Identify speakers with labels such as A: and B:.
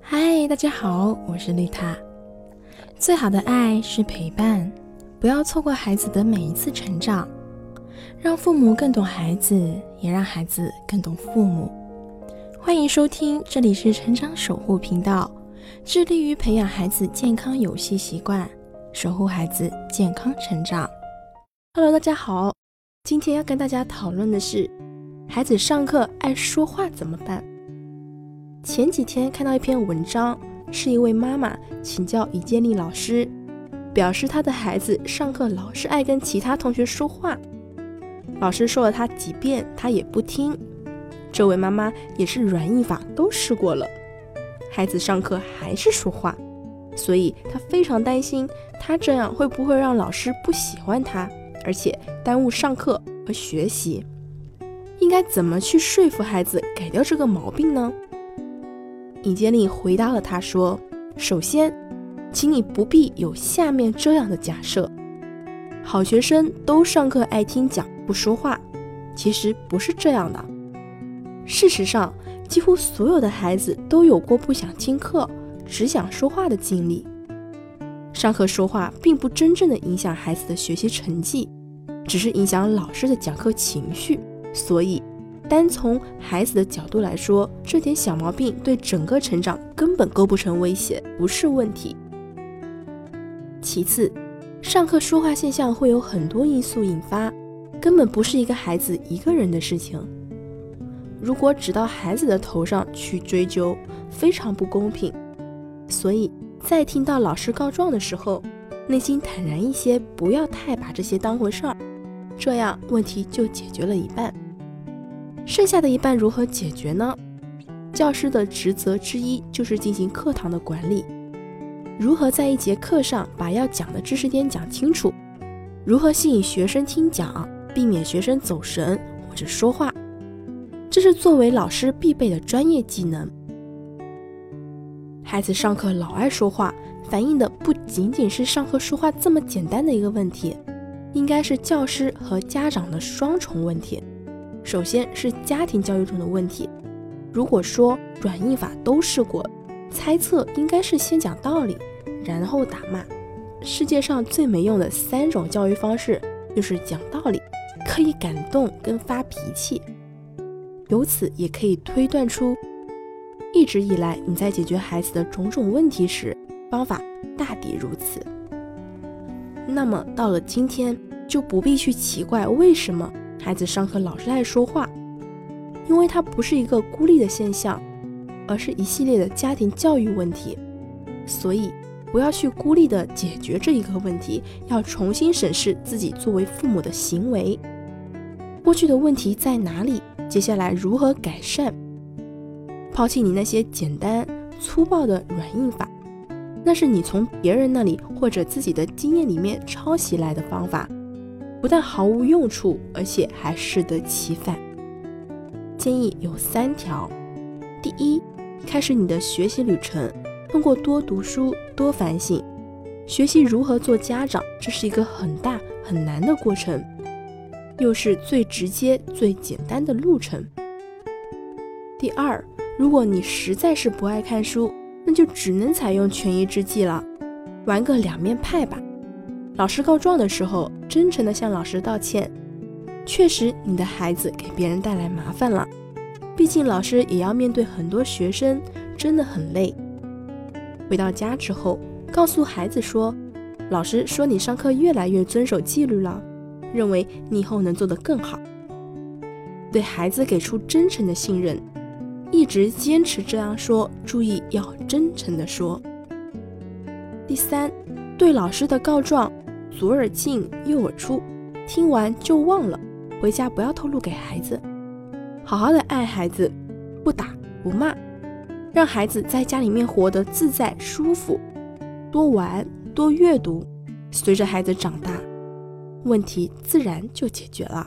A: 嗨，大家好，我是丽塔。最好的爱是陪伴，不要错过孩子的每一次成长，让父母更懂孩子，也让孩子更懂父母。欢迎收听，这里是成长守护频道，致力于培养孩子健康游戏习惯，守护孩子健康成长。Hello，大家好，今天要跟大家讨论的是，孩子上课爱说话怎么办？前几天看到一篇文章，是一位妈妈请教尹建莉老师，表示她的孩子上课老是爱跟其他同学说话，老师说了他几遍，他也不听。这位妈妈也是软硬法都试过了，孩子上课还是说话，所以她非常担心，他这样会不会让老师不喜欢他，而且耽误上课和学习？应该怎么去说服孩子改掉这个毛病呢？尹建莉回答了他说：“首先，请你不必有下面这样的假设：好学生都上课爱听讲不说话。其实不是这样的。事实上，几乎所有的孩子都有过不想听课、只想说话的经历。上课说话并不真正的影响孩子的学习成绩，只是影响老师的讲课情绪。所以。”单从孩子的角度来说，这点小毛病对整个成长根本构不成威胁，不是问题。其次，上课说话现象会有很多因素引发，根本不是一个孩子一个人的事情。如果只到孩子的头上去追究，非常不公平。所以在听到老师告状的时候，内心坦然一些，不要太把这些当回事儿，这样问题就解决了一半。剩下的一半如何解决呢？教师的职责之一就是进行课堂的管理，如何在一节课上把要讲的知识点讲清楚，如何吸引学生听讲，避免学生走神或者说话，这是作为老师必备的专业技能。孩子上课老爱说话，反映的不仅仅是上课说话这么简单的一个问题，应该是教师和家长的双重问题。首先是家庭教育中的问题。如果说软硬法都试过，猜测应该是先讲道理，然后打骂。世界上最没用的三种教育方式就是讲道理、刻意感动跟发脾气。由此也可以推断出，一直以来你在解决孩子的种种问题时，方法大抵如此。那么到了今天，就不必去奇怪为什么。孩子上课老是爱说话，因为它不是一个孤立的现象，而是一系列的家庭教育问题。所以，不要去孤立的解决这一个问题，要重新审视自己作为父母的行为。过去的问题在哪里？接下来如何改善？抛弃你那些简单粗暴的软硬法，那是你从别人那里或者自己的经验里面抄袭来的方法。不但毫无用处，而且还适得其反。建议有三条：第一，开始你的学习旅程，通过多读书、多反省，学习如何做家长。这是一个很大很难的过程，又是最直接、最简单的路程。第二，如果你实在是不爱看书，那就只能采用权宜之计了，玩个两面派吧。老师告状的时候，真诚地向老师道歉。确实，你的孩子给别人带来麻烦了。毕竟老师也要面对很多学生，真的很累。回到家之后，告诉孩子说：“老师说你上课越来越遵守纪律了，认为你以后能做得更好。”对孩子给出真诚的信任，一直坚持这样说。注意要真诚地说。第三，对老师的告状。左耳进右耳出，听完就忘了，回家不要透露给孩子。好好的爱孩子，不打不骂，让孩子在家里面活得自在舒服。多玩多阅读，随着孩子长大，问题自然就解决了。